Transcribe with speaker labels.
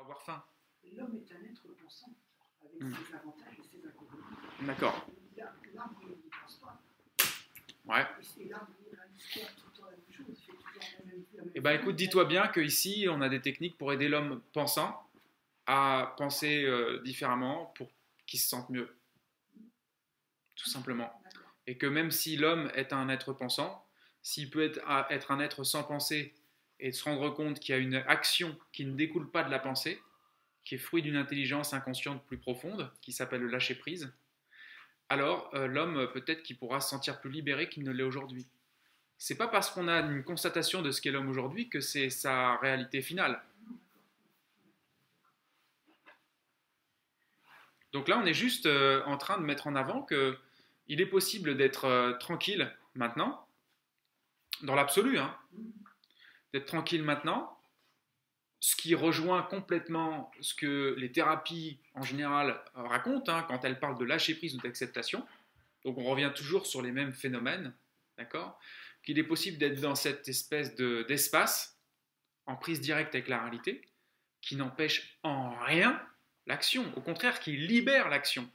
Speaker 1: avoir faim.
Speaker 2: L'homme est un être pensant, avec
Speaker 1: Hmm.
Speaker 2: ses avantages et ses inconvénients.
Speaker 1: D'accord.
Speaker 2: L'arbre, ne pense pas.
Speaker 1: Ouais.
Speaker 2: Et l'arbre, réalise tout le temps la même chose, fait tout temps la même, la même
Speaker 1: Eh
Speaker 2: chose.
Speaker 1: écoute, dis-toi bien qu'ici, on a des techniques pour aider l'homme pensant à penser euh, différemment pour qu'il se sente mieux. Tout simplement. Et que même si l'homme est un être pensant, s'il peut être, être un être sans pensée et se rendre compte qu'il y a une action qui ne découle pas de la pensée, qui est fruit d'une intelligence inconsciente plus profonde, qui s'appelle le lâcher-prise, alors euh, l'homme euh, peut-être qu'il pourra se sentir plus libéré qu'il ne l'est aujourd'hui. C'est pas parce qu'on a une constatation de ce qu'est l'homme aujourd'hui que c'est sa réalité finale. Donc là, on est juste euh, en train de mettre en avant que il est possible d'être tranquille maintenant, dans l'absolu, hein, d'être tranquille maintenant, ce qui rejoint complètement ce que les thérapies en général racontent hein, quand elles parlent de lâcher prise ou d'acceptation. Donc on revient toujours sur les mêmes phénomènes, d'accord? Qu'il est possible d'être dans cette espèce de- d'espace en prise directe avec la réalité, qui n'empêche en rien l'action, au contraire, qui libère l'action.